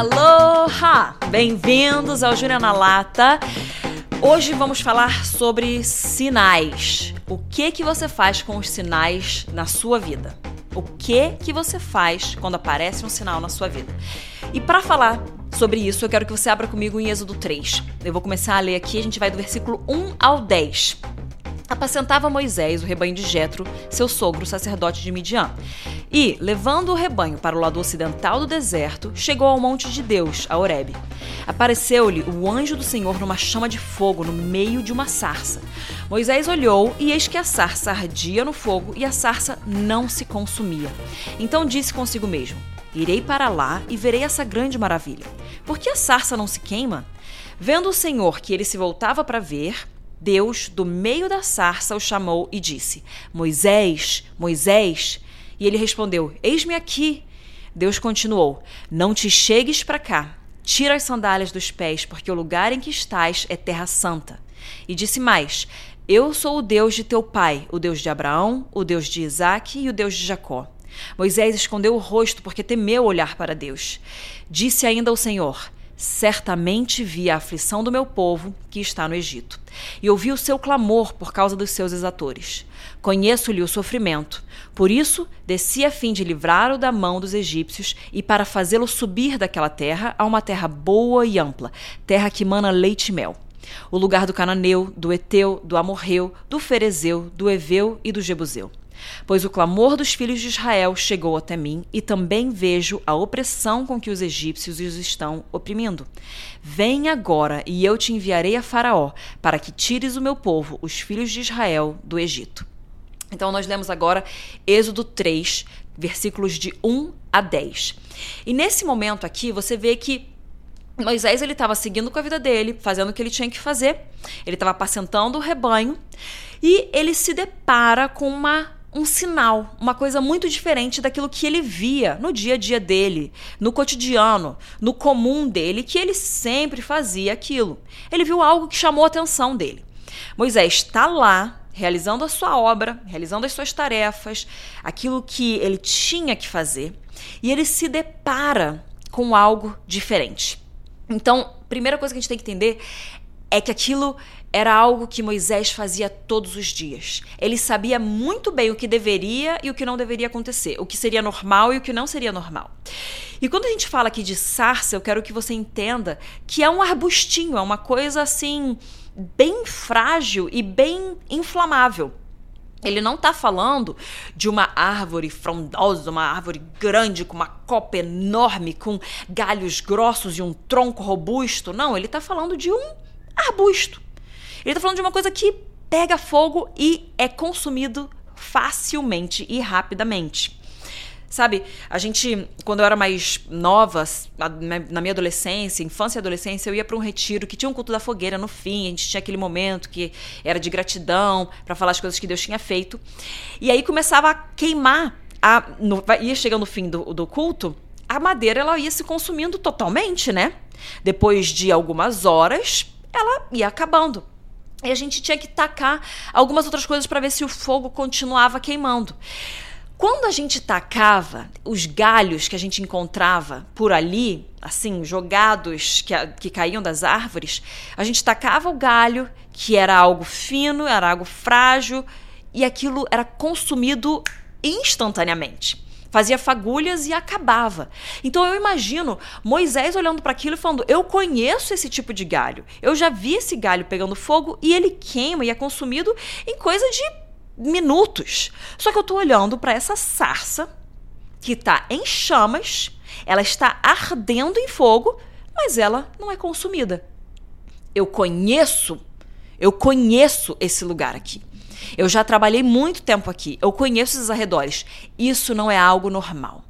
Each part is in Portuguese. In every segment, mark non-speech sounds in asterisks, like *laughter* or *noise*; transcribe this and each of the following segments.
Aloha! Bem-vindos ao Júlia na Lata. Hoje vamos falar sobre sinais. O que que você faz com os sinais na sua vida? O que que você faz quando aparece um sinal na sua vida? E para falar sobre isso, eu quero que você abra comigo em Êxodo 3. Eu vou começar a ler aqui, a gente vai do versículo 1 ao 10. Apacentava Moisés o rebanho de Jetro, seu sogro, sacerdote de Midian. E, levando o rebanho para o lado ocidental do deserto, chegou ao monte de Deus, a Horebe. Apareceu-lhe o anjo do Senhor numa chama de fogo no meio de uma sarça. Moisés olhou e eis que a sarça ardia no fogo e a sarça não se consumia. Então disse consigo mesmo: Irei para lá e verei essa grande maravilha. Por que a sarça não se queima? Vendo o Senhor que ele se voltava para ver, Deus, do meio da sarça, o chamou e disse: Moisés, Moisés. E ele respondeu: Eis-me aqui. Deus continuou: Não te chegues para cá. Tira as sandálias dos pés, porque o lugar em que estás é terra santa. E disse mais: Eu sou o Deus de teu pai, o Deus de Abraão, o Deus de Isaque e o Deus de Jacó. Moisés escondeu o rosto porque temeu olhar para Deus. Disse ainda o Senhor: Certamente vi a aflição do meu povo que está no Egito, e ouvi o seu clamor por causa dos seus exatores. Conheço-lhe o sofrimento. Por isso, desci a fim de livrá-lo da mão dos egípcios e para fazê-lo subir daquela terra a uma terra boa e ampla, terra que mana leite e mel. O lugar do cananeu, do eteu, do amorreu, do ferezeu, do eveu e do jebuseu Pois o clamor dos filhos de Israel chegou até mim, e também vejo a opressão com que os egípcios os estão oprimindo. Vem agora, e eu te enviarei a Faraó, para que tires o meu povo, os filhos de Israel, do Egito. Então, nós lemos agora Êxodo 3, versículos de 1 a 10. E nesse momento aqui, você vê que Moisés ele estava seguindo com a vida dele, fazendo o que ele tinha que fazer. Ele estava apacentando o rebanho e ele se depara com uma um sinal, uma coisa muito diferente daquilo que ele via no dia a dia dele, no cotidiano, no comum dele, que ele sempre fazia aquilo. Ele viu algo que chamou a atenção dele. Moisés está lá, realizando a sua obra, realizando as suas tarefas, aquilo que ele tinha que fazer, e ele se depara com algo diferente. Então, primeira coisa que a gente tem que entender é que aquilo era algo que Moisés fazia todos os dias. Ele sabia muito bem o que deveria e o que não deveria acontecer, o que seria normal e o que não seria normal. E quando a gente fala aqui de sarça, eu quero que você entenda que é um arbustinho, é uma coisa assim bem frágil e bem inflamável. Ele não está falando de uma árvore frondosa, uma árvore grande, com uma copa enorme, com galhos grossos e um tronco robusto. Não, ele está falando de um arbusto. Ele está falando de uma coisa que pega fogo e é consumido facilmente e rapidamente. Sabe, a gente, quando eu era mais nova, na minha adolescência, infância e adolescência, eu ia para um retiro que tinha um culto da fogueira no fim, a gente tinha aquele momento que era de gratidão para falar as coisas que Deus tinha feito. E aí começava a queimar, a, no, ia chegando no fim do, do culto, a madeira ela ia se consumindo totalmente, né? Depois de algumas horas, ela ia acabando. E a gente tinha que tacar algumas outras coisas para ver se o fogo continuava queimando. Quando a gente tacava os galhos que a gente encontrava por ali, assim, jogados que, que caíam das árvores, a gente tacava o galho, que era algo fino, era algo frágil, e aquilo era consumido instantaneamente fazia fagulhas e acabava. Então eu imagino Moisés olhando para aquilo e falando: Eu conheço esse tipo de galho. Eu já vi esse galho pegando fogo e ele queima e é consumido em coisa de minutos. Só que eu estou olhando para essa sarça que está em chamas, ela está ardendo em fogo, mas ela não é consumida. Eu conheço, eu conheço esse lugar aqui. Eu já trabalhei muito tempo aqui, eu conheço esses arredores. Isso não é algo normal.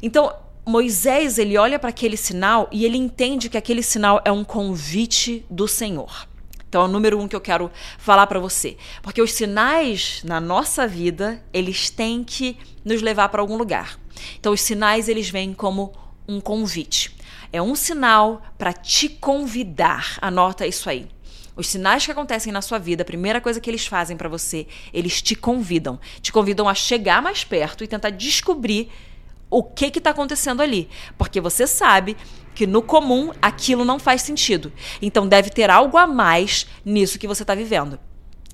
Então, Moisés, ele olha para aquele sinal e ele entende que aquele sinal é um convite do Senhor. Então, é o número um que eu quero falar para você. Porque os sinais na nossa vida, eles têm que nos levar para algum lugar. Então, os sinais, eles vêm como um convite. É um sinal para te convidar. Anota isso aí. Os sinais que acontecem na sua vida, a primeira coisa que eles fazem para você, eles te convidam. Te convidam a chegar mais perto e tentar descobrir o que que tá acontecendo ali, porque você sabe que no comum aquilo não faz sentido. Então deve ter algo a mais nisso que você está vivendo.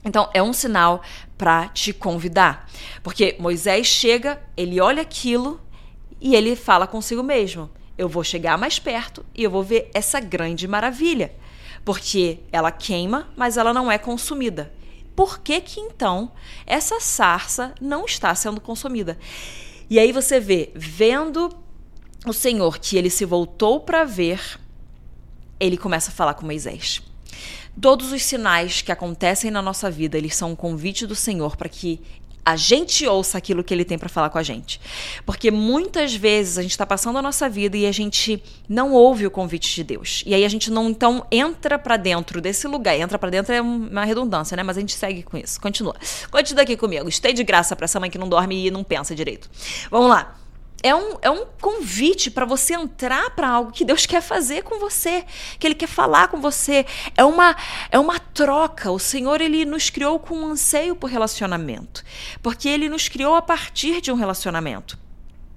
Então é um sinal para te convidar, porque Moisés chega, ele olha aquilo e ele fala consigo mesmo: eu vou chegar mais perto e eu vou ver essa grande maravilha, porque ela queima, mas ela não é consumida. Por que que então essa sarça não está sendo consumida? E aí você vê, vendo o Senhor que ele se voltou para ver, ele começa a falar com Moisés. Todos os sinais que acontecem na nossa vida, eles são um convite do Senhor para que a gente ouça aquilo que ele tem para falar com a gente. Porque muitas vezes a gente está passando a nossa vida e a gente não ouve o convite de Deus. E aí a gente não então entra para dentro desse lugar. Entra para dentro é uma redundância, né? Mas a gente segue com isso. Continua. Continua aqui comigo. Stay de graça para essa mãe que não dorme e não pensa direito. Vamos lá é um, é um convite para você entrar para algo que Deus quer fazer com você, que Ele quer falar com você. É uma, é uma troca. O Senhor ele nos criou com um anseio por relacionamento, porque Ele nos criou a partir de um relacionamento.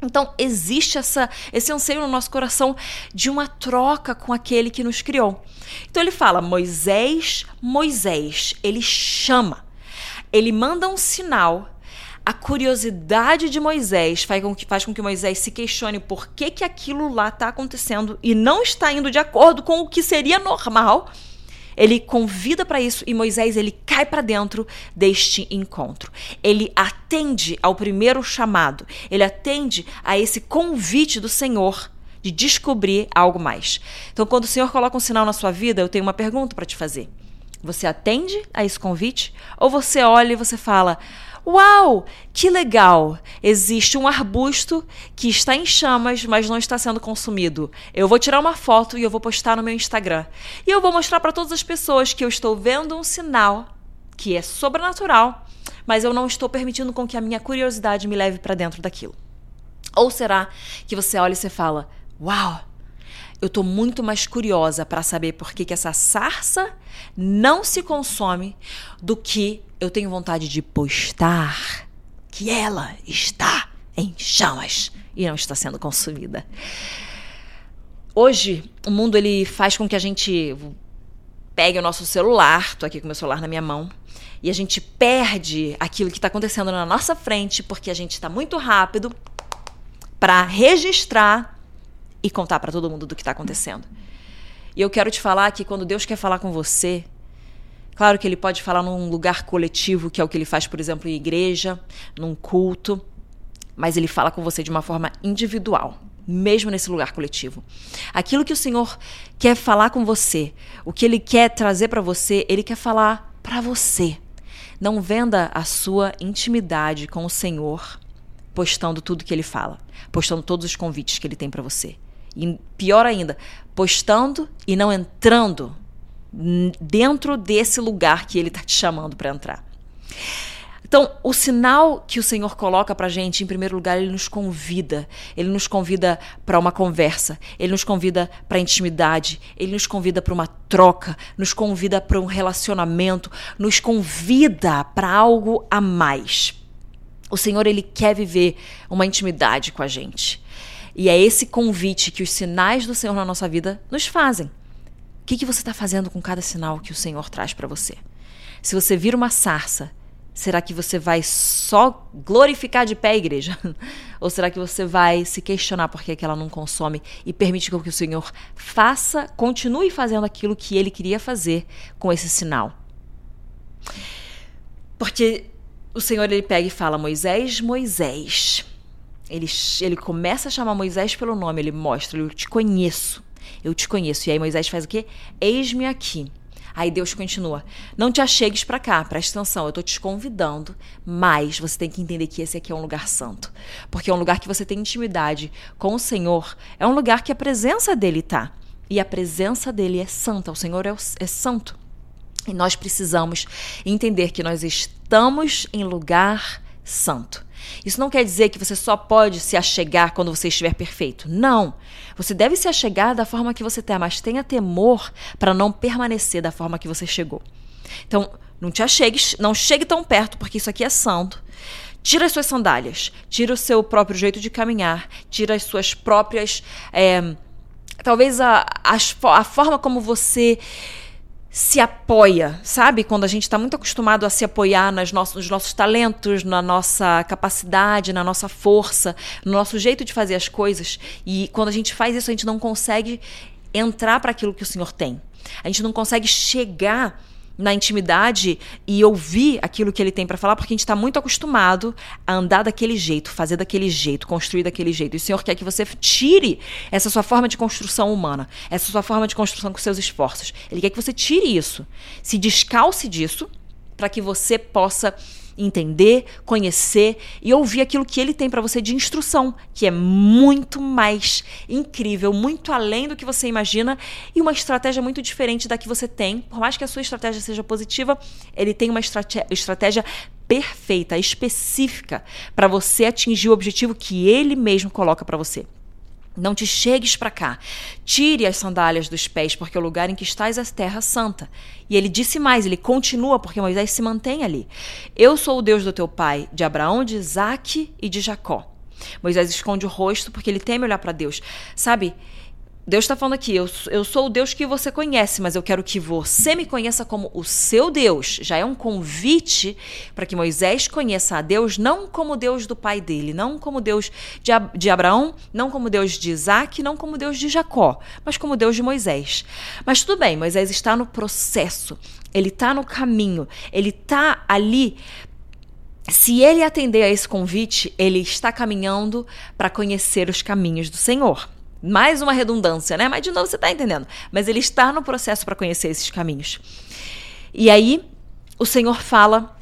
Então, existe essa, esse anseio no nosso coração de uma troca com aquele que nos criou. Então, ele fala: Moisés, Moisés, ele chama, ele manda um sinal a curiosidade de Moisés faz com que, faz com que Moisés se questione por que, que aquilo lá está acontecendo e não está indo de acordo com o que seria normal. Ele convida para isso e Moisés ele cai para dentro deste encontro. Ele atende ao primeiro chamado, ele atende a esse convite do Senhor de descobrir algo mais. Então, quando o Senhor coloca um sinal na sua vida, eu tenho uma pergunta para te fazer. Você atende a esse convite ou você olha e você fala: Uau, que legal! Existe um arbusto que está em chamas, mas não está sendo consumido. Eu vou tirar uma foto e eu vou postar no meu Instagram. E eu vou mostrar para todas as pessoas que eu estou vendo um sinal que é sobrenatural, mas eu não estou permitindo com que a minha curiosidade me leve para dentro daquilo. Ou será que você olha e você fala: Uau! Eu estou muito mais curiosa para saber por que, que essa sarça não se consome do que eu tenho vontade de postar que ela está em chamas e não está sendo consumida. Hoje, o mundo ele faz com que a gente pegue o nosso celular, tô aqui com meu celular na minha mão, e a gente perde aquilo que está acontecendo na nossa frente porque a gente está muito rápido para registrar e contar para todo mundo do que está acontecendo. E eu quero te falar que quando Deus quer falar com você, claro que ele pode falar num lugar coletivo, que é o que ele faz, por exemplo, em igreja, num culto, mas ele fala com você de uma forma individual, mesmo nesse lugar coletivo. Aquilo que o Senhor quer falar com você, o que ele quer trazer para você, ele quer falar para você. Não venda a sua intimidade com o Senhor postando tudo que ele fala, postando todos os convites que ele tem para você. E pior ainda, postando e não entrando dentro desse lugar que ele está te chamando para entrar. Então, o sinal que o Senhor coloca para a gente, em primeiro lugar, ele nos convida. Ele nos convida para uma conversa, ele nos convida para intimidade, ele nos convida para uma troca, nos convida para um relacionamento, nos convida para algo a mais. O Senhor, ele quer viver uma intimidade com a gente. E é esse convite que os sinais do Senhor na nossa vida nos fazem. O que, que você está fazendo com cada sinal que o Senhor traz para você? Se você vira uma sarça, será que você vai só glorificar de pé a igreja? *laughs* Ou será que você vai se questionar por que ela não consome e permite que o Senhor faça, continue fazendo aquilo que ele queria fazer com esse sinal? Porque o Senhor ele pega e fala: Moisés, Moisés. Ele, ele começa a chamar Moisés pelo nome, ele mostra, eu te conheço, eu te conheço. E aí Moisés faz o quê? Eis-me aqui. Aí Deus continua: Não te achegues para cá, presta atenção, eu estou te convidando, mas você tem que entender que esse aqui é um lugar santo. Porque é um lugar que você tem intimidade com o Senhor, é um lugar que a presença dele está. E a presença dele é santa, o Senhor é, é santo. E nós precisamos entender que nós estamos em lugar santo. Isso não quer dizer que você só pode se achegar quando você estiver perfeito. Não. Você deve se achegar da forma que você está, mas tenha temor para não permanecer da forma que você chegou. Então, não te achegues, não chegue tão perto, porque isso aqui é santo. Tira as suas sandálias, tira o seu próprio jeito de caminhar, tira as suas próprias. É, talvez a, a, a forma como você se apoia, sabe? Quando a gente está muito acostumado a se apoiar nas nossos, nos nossos talentos, na nossa capacidade, na nossa força, no nosso jeito de fazer as coisas. E quando a gente faz isso, a gente não consegue entrar para aquilo que o Senhor tem. A gente não consegue chegar na intimidade e ouvir aquilo que ele tem para falar, porque a gente está muito acostumado a andar daquele jeito, fazer daquele jeito, construir daquele jeito. E o Senhor quer que você tire essa sua forma de construção humana, essa sua forma de construção com seus esforços. Ele quer que você tire isso, se descalce disso, para que você possa entender, conhecer e ouvir aquilo que ele tem para você de instrução, que é muito mais incrível, muito além do que você imagina e uma estratégia muito diferente da que você tem. Por mais que a sua estratégia seja positiva, ele tem uma estratégia perfeita, específica para você atingir o objetivo que ele mesmo coloca para você. Não te chegues para cá. Tire as sandálias dos pés, porque o lugar em que estás é terra santa. E ele disse mais, ele continua, porque Moisés se mantém ali. Eu sou o Deus do teu pai, de Abraão, de Isaque e de Jacó. Moisés esconde o rosto porque ele teme olhar para Deus. Sabe? Deus está falando aqui, eu, eu sou o Deus que você conhece, mas eu quero que você me conheça como o seu Deus. Já é um convite para que Moisés conheça a Deus não como Deus do pai dele, não como Deus de, de Abraão, não como Deus de Isaac, não como Deus de Jacó, mas como Deus de Moisés. Mas tudo bem, Moisés está no processo, ele está no caminho, ele está ali se ele atender a esse convite, ele está caminhando para conhecer os caminhos do Senhor. Mais uma redundância, né? Mas de novo você está entendendo. Mas ele está no processo para conhecer esses caminhos. E aí o Senhor fala: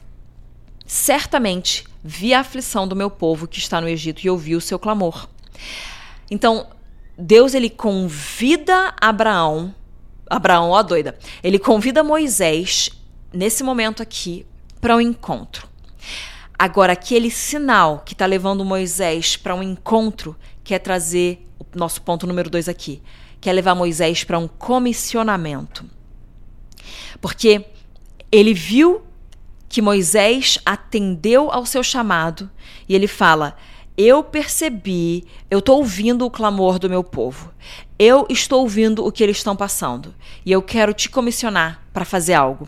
certamente vi a aflição do meu povo que está no Egito e ouvi o seu clamor. Então, Deus ele convida Abraão, Abraão, ó doida, ele convida Moisés nesse momento aqui para um encontro. Agora, aquele sinal que está levando Moisés para um encontro quer trazer o nosso ponto número dois aqui, que é levar Moisés para um comissionamento. Porque ele viu que Moisés atendeu ao seu chamado e ele fala: Eu percebi, eu estou ouvindo o clamor do meu povo, eu estou ouvindo o que eles estão passando e eu quero te comissionar para fazer algo.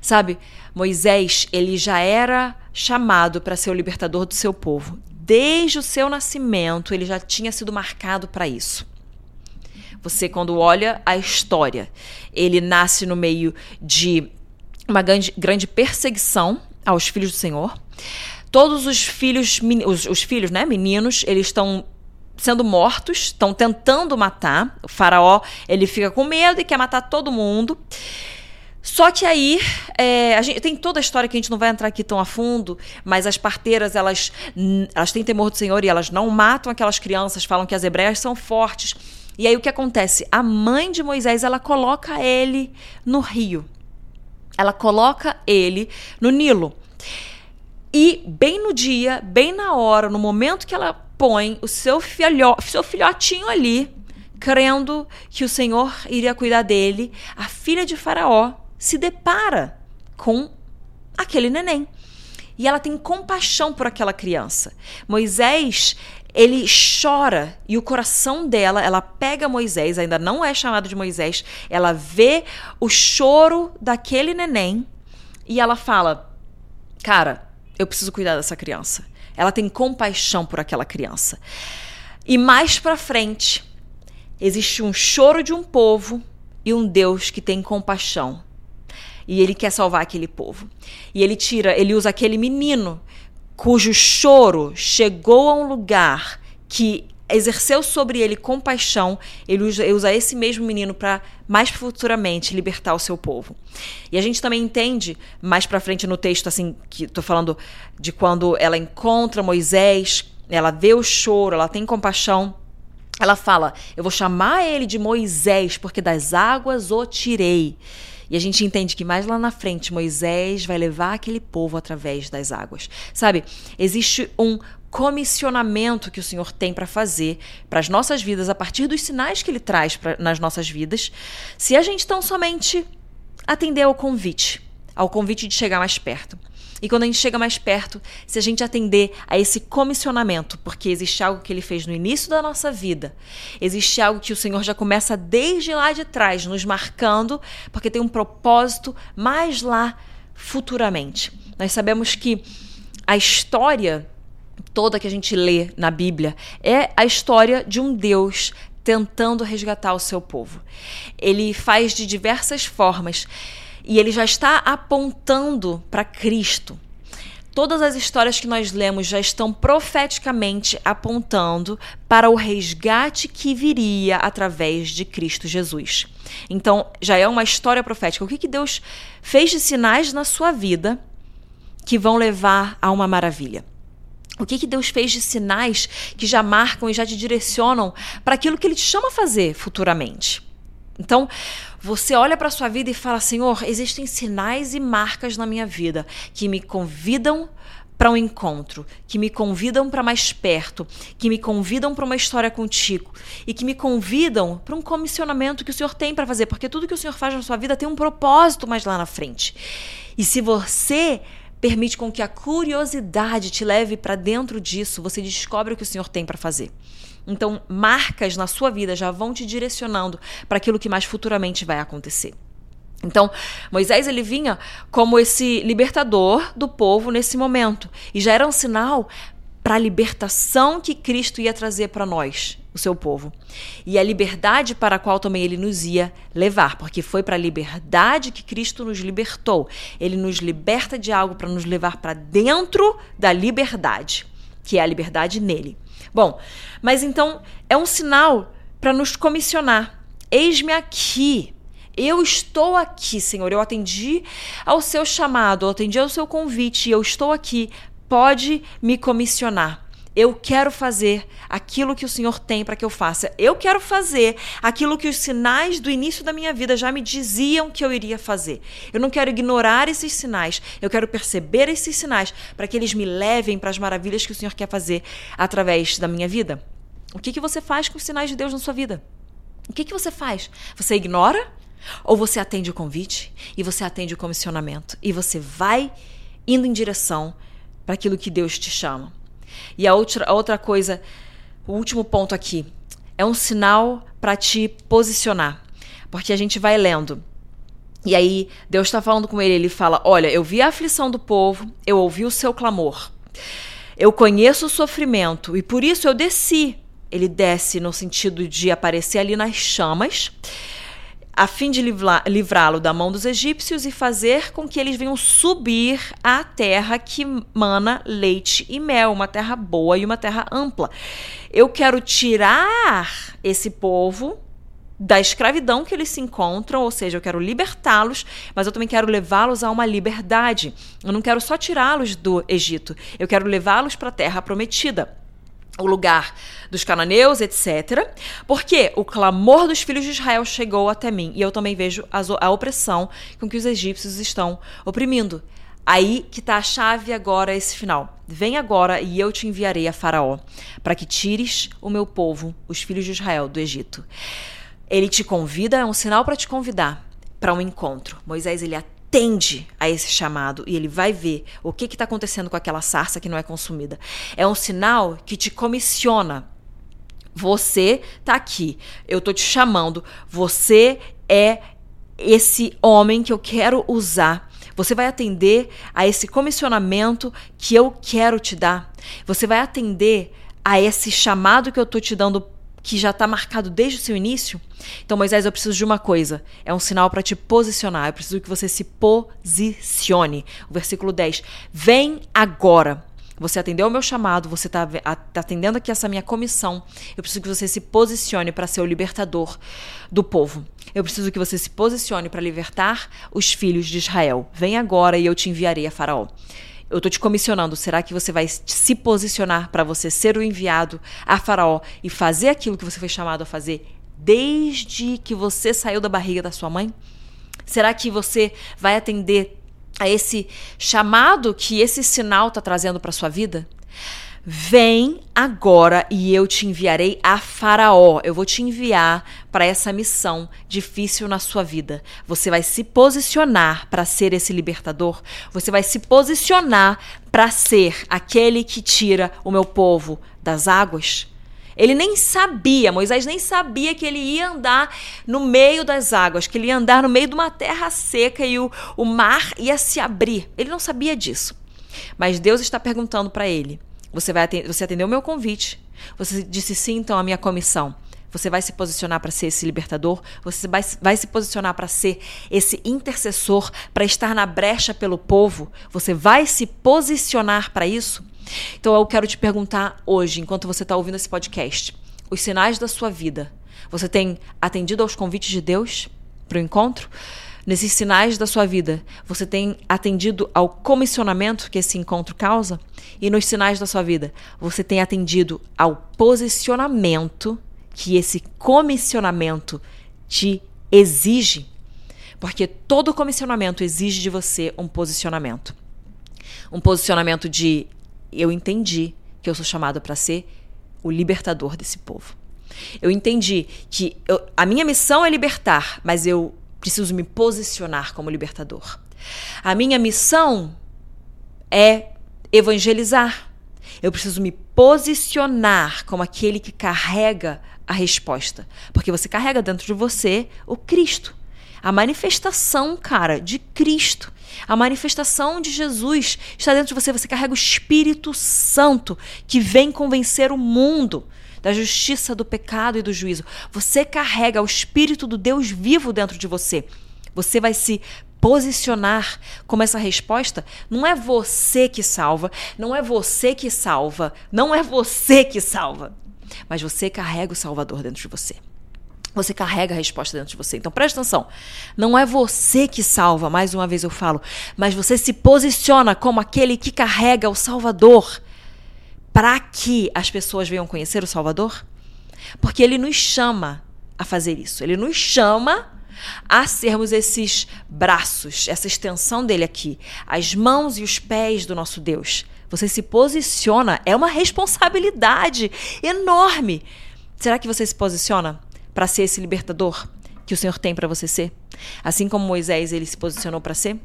Sabe, Moisés, ele já era chamado para ser o libertador do seu povo desde o seu nascimento, ele já tinha sido marcado para isso. Você, quando olha a história, ele nasce no meio de uma grande, grande perseguição aos filhos do Senhor. Todos os filhos, os, os filhos, né, meninos, eles estão sendo mortos, estão tentando matar. O faraó, ele fica com medo e quer matar todo mundo. Só que aí, é, gente tem toda a história que a gente não vai entrar aqui tão a fundo, mas as parteiras, elas, elas têm temor do Senhor e elas não matam aquelas crianças, falam que as hebreias são fortes. E aí o que acontece? A mãe de Moisés, ela coloca ele no rio. Ela coloca ele no Nilo. E bem no dia, bem na hora, no momento que ela põe o seu, filho, seu filhotinho ali, crendo que o Senhor iria cuidar dele, a filha de Faraó se depara com aquele neném. E ela tem compaixão por aquela criança. Moisés, ele chora e o coração dela, ela pega Moisés, ainda não é chamado de Moisés, ela vê o choro daquele neném e ela fala: Cara, eu preciso cuidar dessa criança. Ela tem compaixão por aquela criança. E mais para frente, existe um choro de um povo e um Deus que tem compaixão e ele quer salvar aquele povo. E ele tira, ele usa aquele menino cujo choro chegou a um lugar que exerceu sobre ele compaixão, ele usa, ele usa esse mesmo menino para mais futuramente libertar o seu povo. E a gente também entende mais para frente no texto assim que tô falando de quando ela encontra Moisés, ela vê o choro, ela tem compaixão. Ela fala: "Eu vou chamar ele de Moisés, porque das águas o tirei". E a gente entende que mais lá na frente Moisés vai levar aquele povo através das águas. Sabe? Existe um comissionamento que o Senhor tem para fazer para as nossas vidas a partir dos sinais que ele traz pra, nas nossas vidas, se a gente tão somente atender ao convite, ao convite de chegar mais perto. E quando a gente chega mais perto, se a gente atender a esse comissionamento, porque existe algo que ele fez no início da nossa vida, existe algo que o Senhor já começa desde lá de trás, nos marcando, porque tem um propósito mais lá futuramente. Nós sabemos que a história toda que a gente lê na Bíblia é a história de um Deus tentando resgatar o seu povo. Ele faz de diversas formas e ele já está apontando para Cristo. Todas as histórias que nós lemos já estão profeticamente apontando para o resgate que viria através de Cristo Jesus. Então, já é uma história profética. O que, que Deus fez de sinais na sua vida que vão levar a uma maravilha? O que, que Deus fez de sinais que já marcam e já te direcionam para aquilo que Ele te chama a fazer futuramente? Então, você olha para sua vida e fala: Senhor, existem sinais e marcas na minha vida que me convidam para um encontro, que me convidam para mais perto, que me convidam para uma história contigo e que me convidam para um comissionamento que o Senhor tem para fazer, porque tudo que o Senhor faz na sua vida tem um propósito mais lá na frente. E se você permite com que a curiosidade te leve para dentro disso, você descobre o que o Senhor tem para fazer. Então, marcas na sua vida já vão te direcionando para aquilo que mais futuramente vai acontecer. Então, Moisés ele vinha como esse libertador do povo nesse momento e já era um sinal para a libertação que Cristo ia trazer para nós, o seu povo. E a liberdade para a qual também ele nos ia levar, porque foi para a liberdade que Cristo nos libertou. Ele nos liberta de algo para nos levar para dentro da liberdade, que é a liberdade nele. Bom, mas então é um sinal para nos comissionar. Eis-me aqui. Eu estou aqui, Senhor. Eu atendi ao seu chamado, eu atendi ao seu convite, eu estou aqui. Pode me comissionar. Eu quero fazer aquilo que o Senhor tem para que eu faça. Eu quero fazer aquilo que os sinais do início da minha vida já me diziam que eu iria fazer. Eu não quero ignorar esses sinais. Eu quero perceber esses sinais para que eles me levem para as maravilhas que o Senhor quer fazer através da minha vida. O que, que você faz com os sinais de Deus na sua vida? O que, que você faz? Você ignora? Ou você atende o convite e você atende o comissionamento e você vai indo em direção para aquilo que Deus te chama? E a outra, a outra coisa, o último ponto aqui, é um sinal para te posicionar. Porque a gente vai lendo. E aí, Deus está falando com ele, ele fala: Olha, eu vi a aflição do povo, eu ouvi o seu clamor, eu conheço o sofrimento e por isso eu desci. Ele desce no sentido de aparecer ali nas chamas a fim de livrá-lo da mão dos egípcios e fazer com que eles venham subir à terra que mana leite e mel, uma terra boa e uma terra ampla. Eu quero tirar esse povo da escravidão que eles se encontram, ou seja, eu quero libertá-los, mas eu também quero levá-los a uma liberdade. Eu não quero só tirá-los do Egito, eu quero levá-los para a terra prometida o lugar dos cananeus, etc. Porque o clamor dos filhos de Israel chegou até mim e eu também vejo a opressão com que os egípcios estão oprimindo. Aí que está a chave agora, esse final. Vem agora e eu te enviarei a Faraó, para que tires o meu povo, os filhos de Israel, do Egito. Ele te convida, é um sinal para te convidar para um encontro. Moisés ele atende a esse chamado e ele vai ver o que está acontecendo com aquela sarça que não é consumida. É um sinal que te comissiona. Você está aqui, eu estou te chamando, você é esse homem que eu quero usar. Você vai atender a esse comissionamento que eu quero te dar. Você vai atender a esse chamado que eu estou te dando que já está marcado desde o seu início. Então, Moisés, eu preciso de uma coisa. É um sinal para te posicionar. Eu preciso que você se posicione. O versículo 10. Vem agora. Você atendeu ao meu chamado, você está tá atendendo aqui essa minha comissão. Eu preciso que você se posicione para ser o libertador do povo. Eu preciso que você se posicione para libertar os filhos de Israel. Vem agora e eu te enviarei a Faraó eu estou te comissionando, será que você vai se posicionar para você ser o enviado a Faraó e fazer aquilo que você foi chamado a fazer desde que você saiu da barriga da sua mãe? Será que você vai atender a esse chamado que esse sinal está trazendo para sua vida? Vem agora e eu te enviarei a Faraó. Eu vou te enviar para essa missão difícil na sua vida. Você vai se posicionar para ser esse libertador. Você vai se posicionar para ser aquele que tira o meu povo das águas. Ele nem sabia, Moisés nem sabia que ele ia andar no meio das águas, que ele ia andar no meio de uma terra seca e o, o mar ia se abrir. Ele não sabia disso. Mas Deus está perguntando para ele: você, vai atender, você atendeu o meu convite. Você disse sim, então, à minha comissão. Você vai se posicionar para ser esse libertador? Você vai, vai se posicionar para ser esse intercessor, para estar na brecha pelo povo? Você vai se posicionar para isso? Então eu quero te perguntar hoje, enquanto você está ouvindo esse podcast, os sinais da sua vida. Você tem atendido aos convites de Deus para o encontro? Nesses sinais da sua vida, você tem atendido ao comissionamento que esse encontro causa? E nos sinais da sua vida, você tem atendido ao posicionamento que esse comissionamento te exige? Porque todo comissionamento exige de você um posicionamento. Um posicionamento de eu entendi que eu sou chamado para ser o libertador desse povo. Eu entendi que eu, a minha missão é libertar, mas eu preciso me posicionar como libertador. A minha missão é evangelizar. Eu preciso me posicionar como aquele que carrega a resposta. Porque você carrega dentro de você o Cristo. A manifestação, cara, de Cristo. A manifestação de Jesus está dentro de você. Você carrega o Espírito Santo que vem convencer o mundo da justiça, do pecado e do juízo. Você carrega o Espírito do Deus vivo dentro de você. Você vai se posicionar como essa resposta. Não é você que salva, não é você que salva, não é você que salva. Mas você carrega o Salvador dentro de você. Você carrega a resposta dentro de você. Então presta atenção. Não é você que salva, mais uma vez eu falo, mas você se posiciona como aquele que carrega o Salvador para que as pessoas venham conhecer o Salvador? Porque ele nos chama a fazer isso. Ele nos chama a sermos esses braços, essa extensão dele aqui, as mãos e os pés do nosso Deus. Você se posiciona, é uma responsabilidade enorme. Será que você se posiciona? para ser esse libertador que o Senhor tem para você ser? Assim como Moisés ele se posicionou para ser?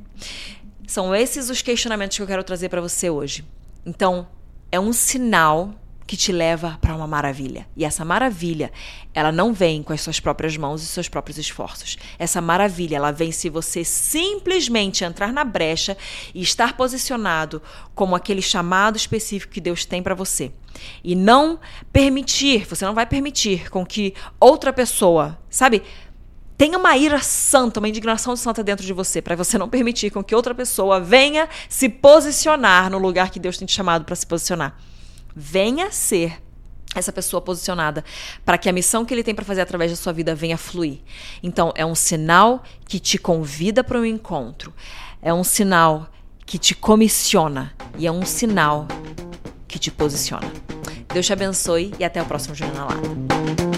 São esses os questionamentos que eu quero trazer para você hoje. Então, é um sinal que te leva para uma maravilha. E essa maravilha, ela não vem com as suas próprias mãos e seus próprios esforços. Essa maravilha, ela vem se você simplesmente entrar na brecha e estar posicionado como aquele chamado específico que Deus tem para você. E não permitir, você não vai permitir com que outra pessoa, sabe, tenha uma ira santa, uma indignação santa dentro de você, para você não permitir com que outra pessoa venha se posicionar no lugar que Deus tem te chamado para se posicionar venha ser essa pessoa posicionada para que a missão que ele tem para fazer através da sua vida venha fluir. Então, é um sinal que te convida para um encontro. É um sinal que te comissiona e é um sinal que te posiciona. Deus te abençoe e até o próximo Jornal na Lata.